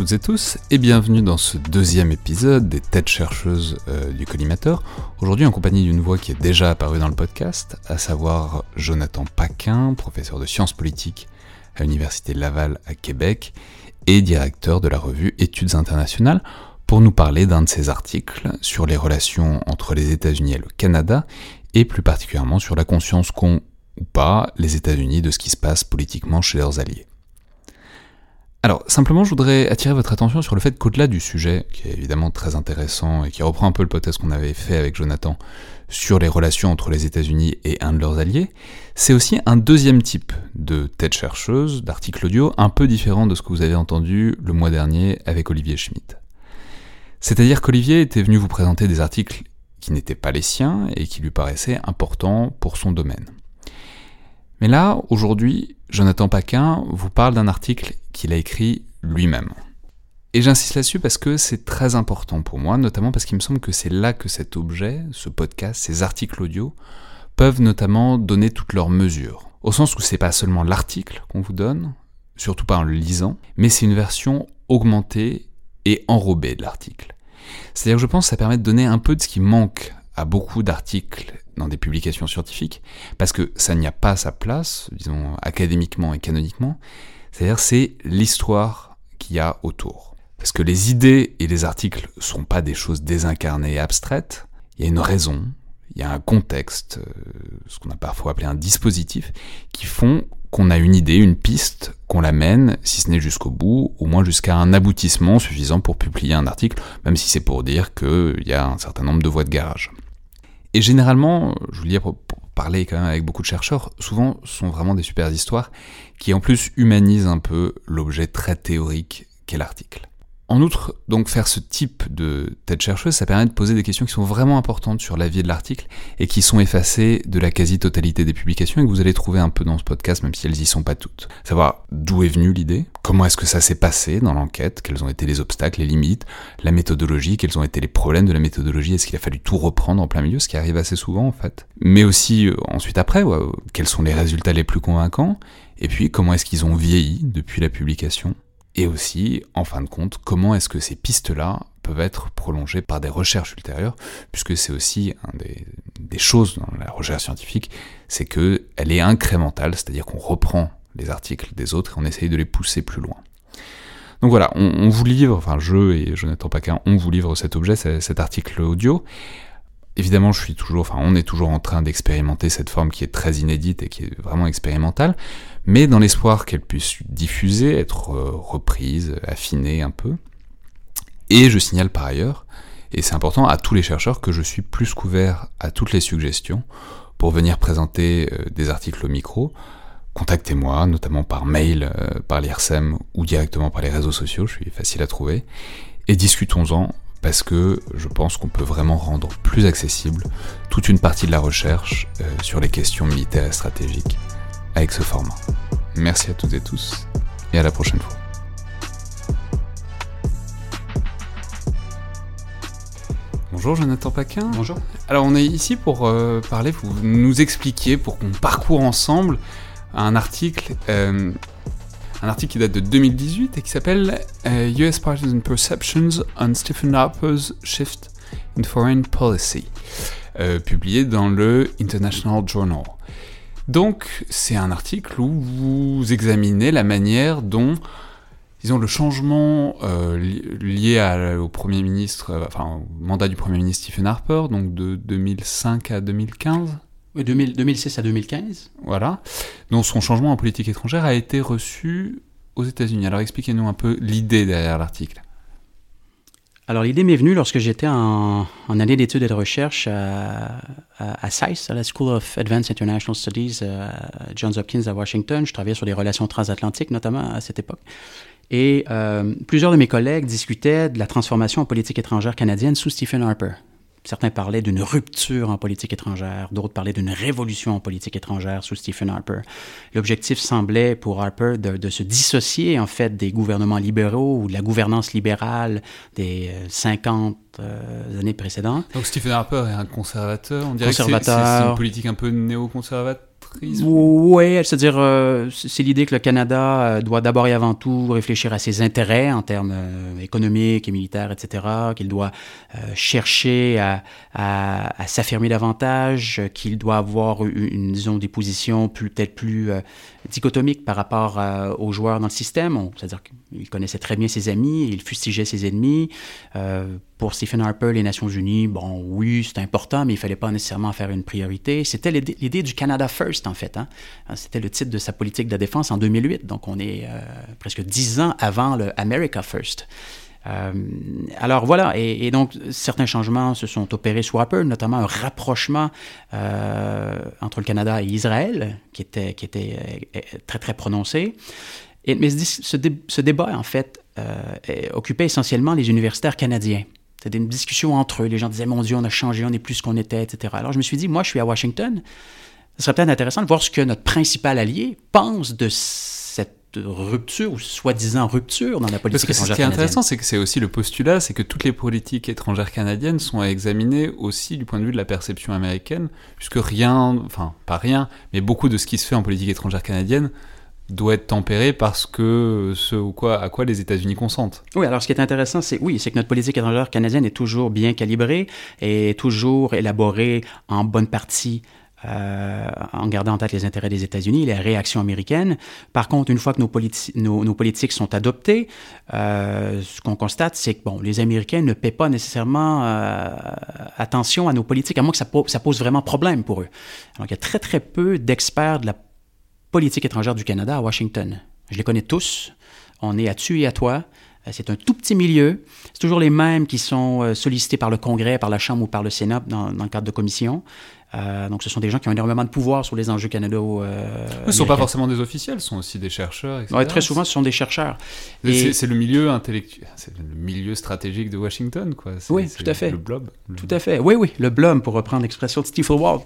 toutes et tous et bienvenue dans ce deuxième épisode des têtes chercheuses euh, du collimateur. Aujourd'hui en compagnie d'une voix qui est déjà apparue dans le podcast, à savoir Jonathan Paquin, professeur de sciences politiques à l'Université Laval à Québec et directeur de la revue Études internationales, pour nous parler d'un de ses articles sur les relations entre les États-Unis et le Canada et plus particulièrement sur la conscience qu'ont ou pas les États-Unis de ce qui se passe politiquement chez leurs alliés. Alors, simplement, je voudrais attirer votre attention sur le fait qu'au-delà du sujet, qui est évidemment très intéressant et qui reprend un peu le podcast qu'on avait fait avec Jonathan sur les relations entre les États-Unis et un de leurs alliés, c'est aussi un deuxième type de tête chercheuse, d'article audio, un peu différent de ce que vous avez entendu le mois dernier avec Olivier Schmitt. C'est-à-dire qu'Olivier était venu vous présenter des articles qui n'étaient pas les siens et qui lui paraissaient importants pour son domaine. Mais là, aujourd'hui, Jonathan Paquin vous parle d'un article qu'il a écrit lui-même. Et j'insiste là-dessus parce que c'est très important pour moi, notamment parce qu'il me semble que c'est là que cet objet, ce podcast, ces articles audio, peuvent notamment donner toutes leurs mesures. Au sens où c'est pas seulement l'article qu'on vous donne, surtout pas en le lisant, mais c'est une version augmentée et enrobée de l'article. C'est-à-dire que je pense que ça permet de donner un peu de ce qui manque à beaucoup d'articles dans des publications scientifiques, parce que ça n'y a pas sa place, disons académiquement et canoniquement, c'est-à-dire c'est l'histoire qu'il y a autour. Parce que les idées et les articles ne sont pas des choses désincarnées et abstraites, il y a une raison, il y a un contexte, euh, ce qu'on a parfois appelé un dispositif, qui font qu'on a une idée, une piste, qu'on la mène, si ce n'est jusqu'au bout, au moins jusqu'à un aboutissement suffisant pour publier un article, même si c'est pour dire qu'il y a un certain nombre de voies de garage. Et généralement, je vous le dis pour, parler quand même avec beaucoup de chercheurs, souvent sont vraiment des super histoires qui en plus humanisent un peu l'objet très théorique qu'est l'article. En outre, donc faire ce type de tête chercheuse, ça permet de poser des questions qui sont vraiment importantes sur la vie de l'article et qui sont effacées de la quasi-totalité des publications et que vous allez trouver un peu dans ce podcast, même si elles y sont pas toutes. Savoir d'où est venue l'idée, comment est-ce que ça s'est passé dans l'enquête, quels ont été les obstacles, les limites, la méthodologie, quels ont été les problèmes de la méthodologie, est-ce qu'il a fallu tout reprendre en plein milieu, ce qui arrive assez souvent en fait. Mais aussi euh, ensuite après, quels sont les résultats les plus convaincants, et puis comment est-ce qu'ils ont vieilli depuis la publication et aussi, en fin de compte, comment est-ce que ces pistes-là peuvent être prolongées par des recherches ultérieures, puisque c'est aussi un des, choses dans la recherche scientifique, c'est qu'elle est incrémentale, c'est-à-dire qu'on reprend les articles des autres et on essaye de les pousser plus loin. Donc voilà, on, on vous livre, enfin je et Jonathan Paquin, on vous livre cet objet, cet article audio. Évidemment, je suis toujours, enfin, on est toujours en train d'expérimenter cette forme qui est très inédite et qui est vraiment expérimentale, mais dans l'espoir qu'elle puisse diffuser, être euh, reprise, affinée un peu. Et je signale par ailleurs, et c'est important à tous les chercheurs, que je suis plus couvert à toutes les suggestions pour venir présenter euh, des articles au micro. Contactez-moi, notamment par mail, euh, par l'IRSEM ou directement par les réseaux sociaux, je suis facile à trouver, et discutons-en parce que je pense qu'on peut vraiment rendre plus accessible toute une partie de la recherche euh, sur les questions militaires et stratégiques avec ce format. Merci à toutes et tous et à la prochaine fois. Bonjour Jonathan Paquin. Bonjour. Alors on est ici pour euh, parler, vous nous expliquer, pour qu'on parcourt ensemble un article euh, un article qui date de 2018 et qui s'appelle euh, US Partisan Perceptions on Stephen Harper's Shift in Foreign Policy, euh, publié dans le International Journal. Donc, c'est un article où vous examinez la manière dont, disons, le changement euh, lié au Premier ministre, euh, enfin, au mandat du Premier ministre Stephen Harper, donc de 2005 à 2015 oui, 2006 à 2015. Voilà. Dont son changement en politique étrangère a été reçu aux États-Unis. Alors expliquez-nous un peu l'idée derrière l'article. Alors l'idée m'est venue lorsque j'étais en, année d'études et de recherche à, à, à, SAIS, à la School of Advanced International Studies euh, Johns Hopkins à Washington. Je travaillais sur les relations transatlantiques notamment à cette époque. Et euh, plusieurs de mes collègues discutaient de la transformation en politique étrangère canadienne sous Stephen Harper. Certains parlaient d'une rupture en politique étrangère, d'autres parlaient d'une révolution en politique étrangère sous Stephen Harper. L'objectif semblait pour Harper de, se dissocier en fait des gouvernements libéraux ou de la gouvernance libérale des 50 euh, euh, années précédentes. Donc Stephen Harper est un conservateur, on dirait conservateur. que c'est une politique un peu oui, c'est-à-dire, euh, c'est l'idée que le Canada euh, doit d'abord et avant tout réfléchir à ses intérêts en termes euh, économiques et militaires, etc., qu'il doit chercher à, s'affirmer davantage, qu'il doit avoir une, disons, des positions peut-être plus dichotomiques par rapport aux joueurs dans le système. C'est-à-dire qu'il connaissait très bien ses amis, il fustigeait ses ennemis pour Stephen Harper, les Nations Unies, bon, oui, c'est important, mais il fallait pas nécessairement faire une priorité. C'était l'idée du Canada First, en fait. Hein. C'était le titre de sa politique de défense en 2008. Donc, on est euh, presque dix ans avant le America First. Euh, alors voilà, et, donc certains changements se sont opérés sous Harper, notamment un rapprochement euh, entre le Canada et Israël, qui était, qui était très très prononcé. Et, mais ce, ce, débat, en fait, occupait essentiellement les universitaires canadiens. C'était une discussion entre eux. Les gens disaient, mon Dieu, on a changé, on n'est plus ce qu'on était, etc. Alors je me suis dit, moi, je suis à Washington. Ce serait peut-être intéressant de voir ce que notre principal allié pense de cette rupture ou soi-disant rupture dans la politique Parce que Ce qui est intéressant, c'est que c'est aussi le postulat, c'est que toutes les politiques étrangères canadiennes sont à examiner aussi du point de vue de la perception américaine, puisque rien, enfin pas rien, mais beaucoup de ce qui se fait en politique étrangère canadienne doit être tempéré parce que ce ou quoi, à quoi les États-Unis consentent. Oui, alors ce qui est intéressant, c'est oui, c'est que notre politique étrangère canadienne est toujours bien calibrée et toujours élaborée en bonne partie euh, en gardant en tête les intérêts des États-Unis, les réactions américaines. Par contre, une fois que nos, politiques sont adoptées, euh, ce qu'on constate, c'est que bon, les Américains ne paient pas nécessairement euh, attention à nos politiques, à moins que ça, ça, pose vraiment problème pour eux. Alors, il y a très, très peu d'experts de la politique étrangère du Canada à Washington. Je les connais tous. On est à tu et à toi. Euh, c'est un tout petit milieu. C'est toujours les mêmes qui sont euh, sollicités par le Congrès, par la Chambre ou par le Sénat dans, dans le cadre de commissions. Euh, donc, ce sont des gens qui ont énormément de pouvoir sur les enjeux canado. Euh, ce ne sont pas forcément des officiels, ce sont aussi des chercheurs. Etc. très souvent, ce sont des chercheurs. C'est le milieu intellectuel, c'est le milieu stratégique de Washington, quoi. Oui, tout à fait. Le blob. Tout à fait. Oui, oui, le blob, pour reprendre l'expression de Stephen Walt.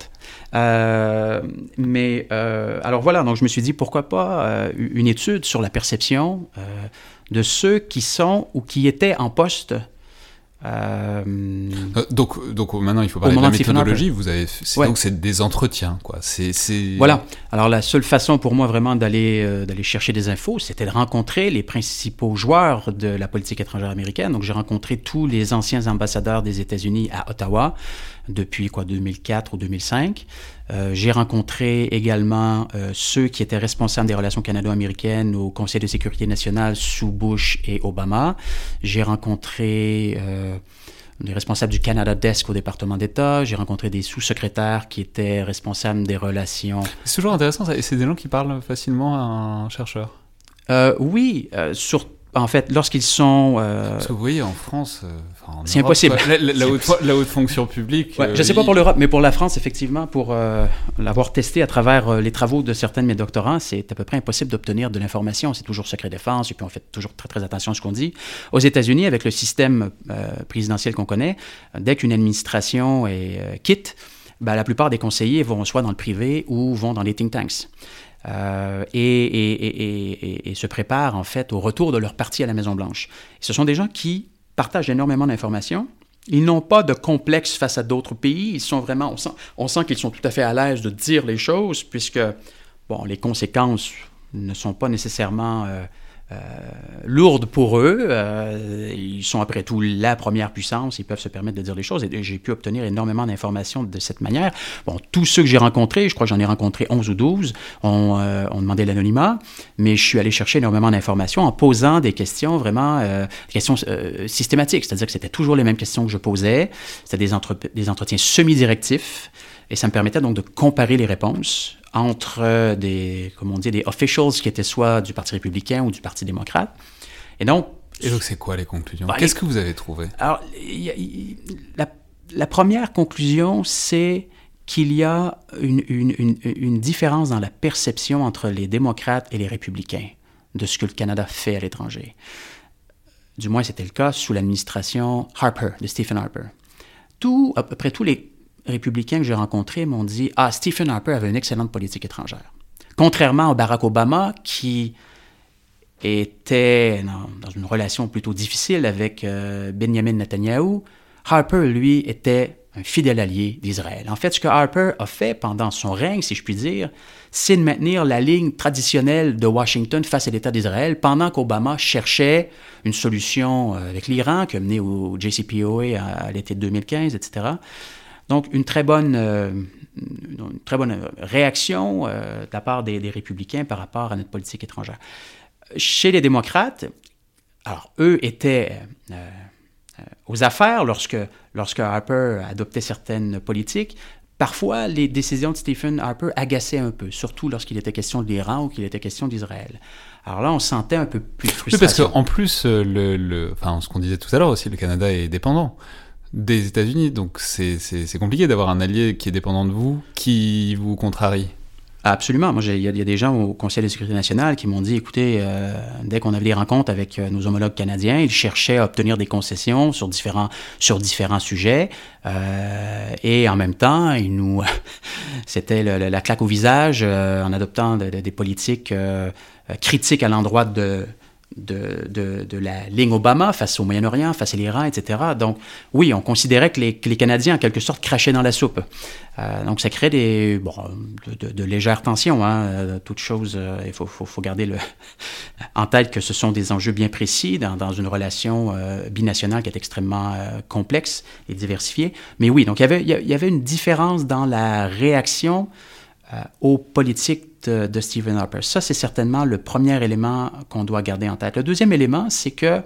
Euh, mais alors voilà, donc je me suis dit pourquoi pas une étude sur la perception de ceux qui sont ou qui étaient en poste euh, euh... donc, donc maintenant, il faut parler de la méthodologie. Vous avez, donc c'est des entretiens, quoi. Voilà. Alors la seule façon pour moi vraiment d'aller euh, d'aller chercher des infos, c'était de rencontrer les principaux joueurs de la politique étrangère américaine. Donc j'ai rencontré tous les anciens ambassadeurs des États-Unis à Ottawa depuis quoi 2004 ou 2005. Euh, j'ai rencontré également euh, ceux qui étaient responsables des relations canado-américaines au Conseil de sécurité nationale sous Bush et Obama. J'ai rencontré euh, les responsables du Canada Desk au département d'État. J'ai rencontré des sous-secrétaires qui étaient responsables des relations. C'est toujours intéressant, c'est des gens qui parlent facilement à un chercheur. oui, surtout en fait, lorsqu'ils sont... Euh, Parce que vous voyez, en France... Euh, c'est impossible. La, haute, fonction publique... je ne sais pas pour l'Europe, mais pour la France, effectivement, pour euh, l'avoir testé à travers les travaux de certains de mes doctorants, c'est à peu près impossible d'obtenir de l'information. C'est toujours secret défense, et puis on fait toujours très, très attention à ce qu'on dit. Aux États-Unis, avec le système présidentiel qu'on connaît, dès qu'une administration est quitte, ben, la plupart des conseillers vont soit dans le privé ou vont dans les think tanks. Euh, et, se préparent en fait au retour de leur parti à la Maison-Blanche. Ce sont des gens qui partagent énormément d'informations. Ils n'ont pas de complexe face à d'autres pays. Ils sont vraiment, on sent, qu'ils sont tout à fait à l'aise de dire les choses, puisque bon, les conséquences ne sont pas nécessairement euh, euh, lourde pour eux. Euh, ils sont après tout la première puissance, ils peuvent se permettre de dire les choses. Et j'ai pu obtenir énormément d'informations de cette manière. Bon, tous ceux que j'ai rencontrés, je crois que j'en ai rencontré 11 ou 12, ont, euh, ont demandé l'anonymat, mais je suis allé chercher énormément d'informations en posant des questions vraiment, des questions systématiques, c'est-à-dire que c'était toujours les mêmes questions que je posais, c'était des, des entretiens semi-directifs et ça me permettait donc de comparer les réponses entre euh, des, comme on dit, des officials qui étaient soit du Parti républicain ou du Parti démocrate. Et donc... Et donc, c'est quoi les conclusions? Bah, Qu'est-ce que vous avez trouvé? Alors, la, la, première conclusion, c'est qu'il y a une, une, une, différence dans la perception entre les démocrates et les républicains de ce que le Canada fait à l'étranger. Du moins, c'était le cas sous l'administration Harper, de Stephen Harper. Tout, à peu près tous les républicains que j'ai rencontrés m'ont dit Ah, Stephen Harper avait une excellente politique étrangère. Contrairement à Barack Obama, qui était dans, une relation plutôt difficile avec euh, Benjamin Netanyahu, Harper, lui, était un fidèle allié d'Israël. En fait, ce que Harper a fait pendant son règne, si je puis dire, c'est de maintenir la ligne traditionnelle de Washington face à l'État d'Israël, pendant qu'Obama cherchait une solution euh, avec l'Iran, qui a mené au JCPOA à l'été 2015, etc. Donc, une très bonne, euh, une très bonne réaction euh, de la part des, républicains par rapport à notre politique étrangère. Chez les démocrates, alors, eux étaient euh, aux affaires lorsque, lorsque Harper adoptait certaines politiques. Parfois, les décisions de Stephen Harper agaçaient un peu, surtout lorsqu'il était question de l'Iran ou qu'il était question d'Israël. Alors là, on sentait un peu plus de frustration. Oui, parce qu'en plus, le, le, enfin, ce qu'on disait tout à l'heure aussi, le Canada est dépendant des États-Unis. Donc c'est compliqué d'avoir un allié qui est dépendant de vous, qui vous contrarie. Absolument. Il y, a des gens au Conseil de sécurité nationale qui m'ont dit, écoutez, euh, dès qu'on avait des rencontres avec euh, nos homologues canadiens, ils cherchaient à obtenir des concessions sur différents, sur différents sujets. Euh, et en même temps, ils nous, c'était la claque au visage en adoptant des politiques critiques à l'endroit de, de, de, la ligne Obama face au Moyen-Orient, face à l'Iran, etc. Donc, oui, on considérait que les, Canadiens, en quelque sorte, crachaient dans la soupe. Euh, donc, ça crée des, bon, de, légères tensions. Hein. Euh, toute chose, euh, il faut, faut, garder le, en tête que ce sont des enjeux bien précis dans, dans une relation binationale qui est extrêmement complexe et diversifiée. Mais oui, donc il y avait, il y avait une différence dans la réaction aux politiques de, Stephen Harper. Ça, c'est certainement le premier élément qu'on doit garder en tête. Le deuxième élément, c'est que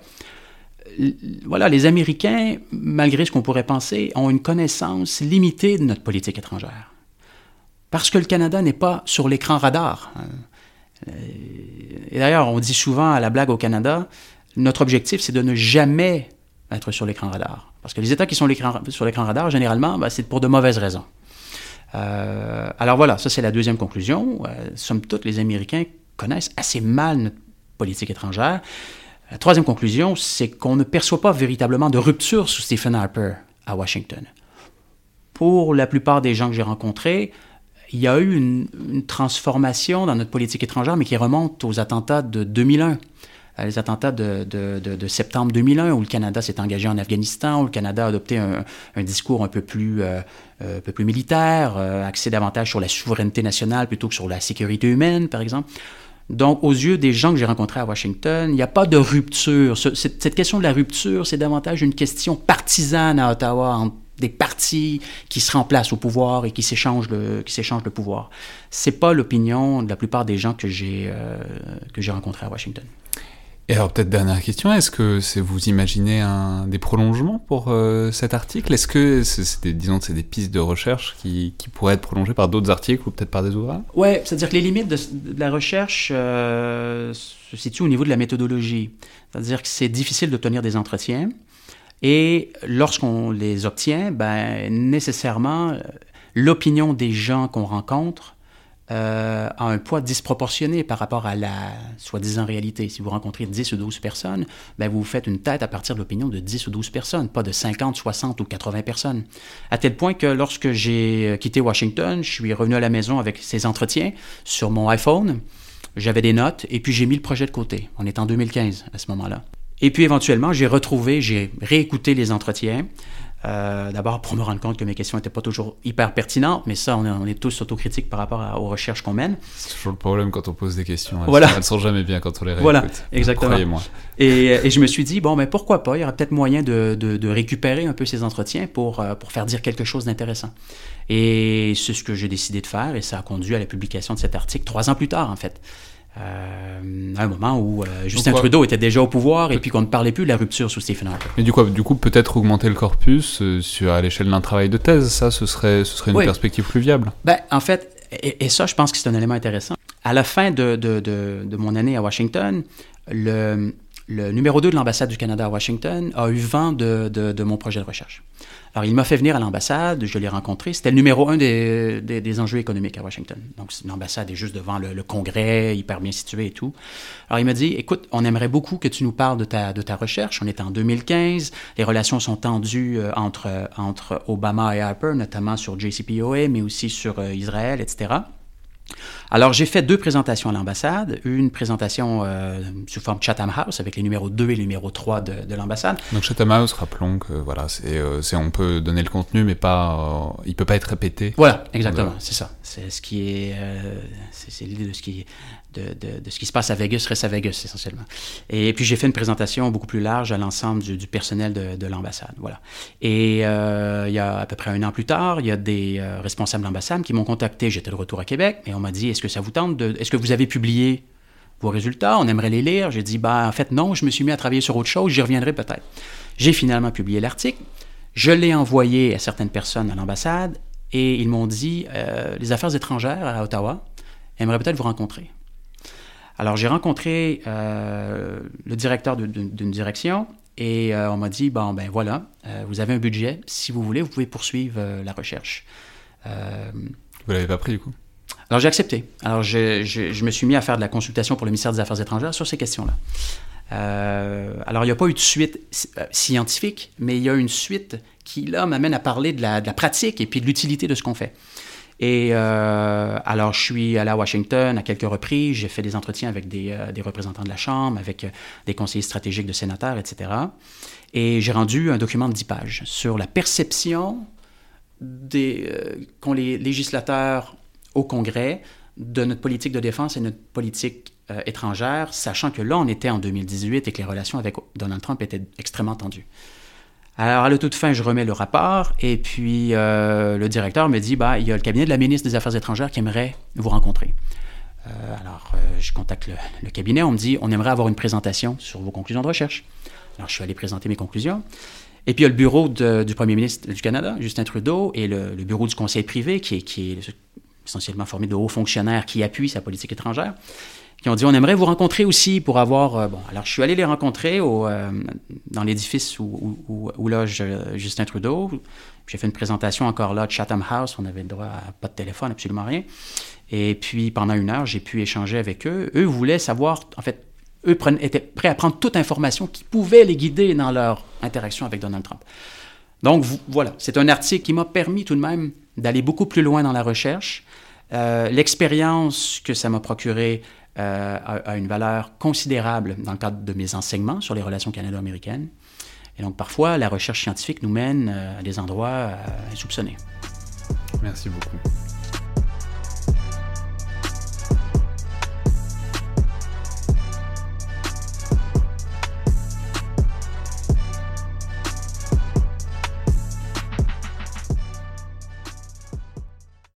voilà, les Américains, malgré ce qu'on pourrait penser, ont une connaissance limitée de notre politique étrangère. Parce que le Canada n'est pas sur l'écran radar. Euh, et d'ailleurs, on dit souvent à la blague au Canada, notre objectif, c'est de ne jamais être sur l'écran radar. Parce que les États qui sont sur l'écran radar, généralement, ben, c'est pour de mauvaises raisons. Euh, alors voilà, ça c'est la deuxième conclusion. Euh, somme toute, les Américains connaissent assez mal notre politique étrangère. La troisième conclusion, c'est qu'on ne perçoit pas véritablement de rupture sous Stephen Harper à Washington. Pour la plupart des gens que j'ai rencontrés, il y a eu une, une, transformation dans notre politique étrangère, mais qui remonte aux attentats de 2001 les attentats de, septembre 2001, où le Canada s'est engagé en Afghanistan, où le Canada a adopté un, discours un peu plus, euh, euh un peu plus militaire, euh, axé davantage sur la souveraineté nationale plutôt que sur la sécurité humaine, par exemple. Donc, aux yeux des gens que j'ai rencontrés à Washington, il n'y a pas de rupture. Cette, question de la rupture, c'est davantage une question partisane à Ottawa, entre des partis qui se remplacent au pouvoir et qui s'échangent le, qui s'échangent le pouvoir. C'est pas l'opinion de la plupart des gens que j'ai, que j'ai rencontrés à Washington. Et alors peut-être dernière question, est-ce que vous imaginez des prolongements pour euh, cet article? Est-ce que c'est des, disons c'est des pistes de recherche qui, pourraient être prolongées par d'autres articles ou peut-être par des ouvrages? Ouais, c'est-à-dire que les limites de, la recherche euh, se situent au niveau de la méthodologie. C'est-à-dire que c'est difficile d'obtenir des entretiens et lorsqu'on les obtient, ben nécessairement l'opinion des gens qu'on rencontre euh, a un poids disproportionné par rapport à la soi-disant réalité. Si vous rencontrez 10 ou 12 personnes, ben vous faites une tête à partir de l'opinion de 10 ou 12 personnes, pas de 50, 60 ou 80 personnes. À tel point que lorsque j'ai quitté Washington, je suis revenu à la maison avec ces entretiens sur mon iPhone, j'avais des notes et puis j'ai mis le projet de côté. On est en 2015 à ce moment-là. Et puis éventuellement, j'ai retrouvé, j'ai réécouté les entretiens. Euh, d'abord pour me rendre compte que mes questions n'étaient pas toujours hyper pertinentes, mais ça, on est, tous autocritiques par rapport aux recherches qu'on mène. C'est toujours le problème quand on pose des questions. Elles, voilà. sont, sont jamais bien quand on les réécoute. Voilà, exactement. Croyez-moi. Et, je me suis dit, bon, mais pourquoi pas, il y aura peut-être moyen de, récupérer un peu ces entretiens pour, euh, pour faire dire quelque chose d'intéressant. Et c'est ce que j'ai décidé de faire, et ça a conduit à la publication de cet article trois ans plus tard, en fait. Euh, à un moment où euh, Justin Trudeau était déjà au pouvoir et puis qu'on ne parlait plus de la rupture sous Stephen Harper. Mais du coup, du coup peut-être augmenter le corpus euh, sur, à l'échelle d'un travail de thèse, ça, ce serait, ce serait une perspective plus viable ben, En fait, et, ça, je pense que c'est un élément intéressant. À la fin de, de, de, de mon année à Washington, le, le numéro 2 de l'ambassade du Canada à Washington a eu vent de, de, mon projet de recherche. Alors, il m'a fait venir à l'ambassade, je l'ai rencontré. C'était le numéro un des, des, enjeux économiques à Washington. Donc, l'ambassade est juste devant le, Congrès, hyper bien situé et tout. Alors, il m'a dit, écoute, on aimerait beaucoup que tu nous parles de ta, de ta recherche. On est en 2015, les relations sont tendues euh, entre, entre Obama et Harper, notamment sur JCPOA, mais aussi sur euh, Israël, etc. Alors, j'ai fait deux présentations à l'ambassade. Une présentation euh, sous forme Chatham House avec les numéros 2 et le numéro 3 de, l'ambassade. Donc, Chatham House, rappelons que voilà, c'est, euh, on peut donner le contenu, mais pas, euh, il ne peut pas être répété. Voilà, exactement, c'est ça. C'est ce qui est, c'est, l'idée de ce qui se passe à Vegas reste à Vegas essentiellement. Et puis j'ai fait une présentation beaucoup plus large à l'ensemble du, personnel de, l'ambassade. Voilà. Et euh, il y a à peu près un an plus tard, il y a des euh, responsables de l'ambassade qui m'ont contacté. J'étais de retour à Québec et on m'a dit est-ce que ça vous tente Est-ce que vous avez publié vos résultats? On aimerait les lire. J'ai dit bah en fait non, je me suis mis à travailler sur autre chose. J'y reviendrai peut-être. J'ai finalement publié l'article. Je l'ai envoyé à certaines personnes à l'ambassade et ils m'ont dit euh, les affaires étrangères à Ottawa aimeraient peut-être vous rencontrer. Alors, j'ai rencontré euh, le directeur d'une direction et euh, on m'a dit, bon, ben voilà, vous avez un budget, si vous voulez, vous pouvez poursuivre la recherche. vous l'avez pas pris du coup? Alors, j'ai accepté. Alors, je, je, me suis mis à faire de la consultation pour le ministère des Affaires étrangères sur ces questions-là. alors, il n'y a pas eu de suite scientifique, mais il y a une suite qui, là, m'amène à parler de la, pratique et puis de l'utilité de ce qu'on fait. Et euh, alors, je suis allé à Washington à quelques reprises. J'ai fait des entretiens avec des, euh, représentants de la Chambre, avec euh, des conseillers stratégiques de sénateurs, etc. Et j'ai rendu un document de 10 pages sur la perception qu'ont les législateurs au Congrès de notre politique de défense et notre politique étrangère, sachant que là, on était en 2018 et que les relations avec Donald Trump étaient extrêmement tendues. Alors, à la toute fin, je remets le rapport et puis euh, le directeur me dit bah, il y a le cabinet de la ministre des Affaires étrangères qui aimerait vous rencontrer. Euh, alors, euh, je contacte le, cabinet, on me dit on aimerait avoir une présentation sur vos conclusions de recherche. Alors, je suis allé présenter mes conclusions. Et puis, il y a le bureau du premier ministre du Canada, Justin Trudeau, et le, bureau du conseil privé, qui est, qui est essentiellement formé de hauts fonctionnaires qui appuient sa politique étrangère qui ont dit on aimerait vous rencontrer aussi pour avoir. Euh, bon, alors je suis allé les rencontrer au, euh, dans l'édifice où, loge euh, Justin Trudeau. J'ai fait une présentation encore là de Chatham House. On avait le droit à pas de téléphone, absolument rien. Et puis pendant une heure, j'ai pu échanger avec eux. Eux voulaient savoir, en fait, eux étaient prêts à prendre toute information qui pouvait les guider dans leur interaction avec Donald Trump. Donc voilà, c'est un article qui m'a permis tout de même d'aller beaucoup plus loin dans la recherche. L'expérience que ça m'a procuré euh, a, une valeur considérable dans le cadre de mes enseignements sur les relations canado-américaines. Et donc parfois, la recherche scientifique nous mène euh, à des endroits euh, insoupçonnés. Merci beaucoup.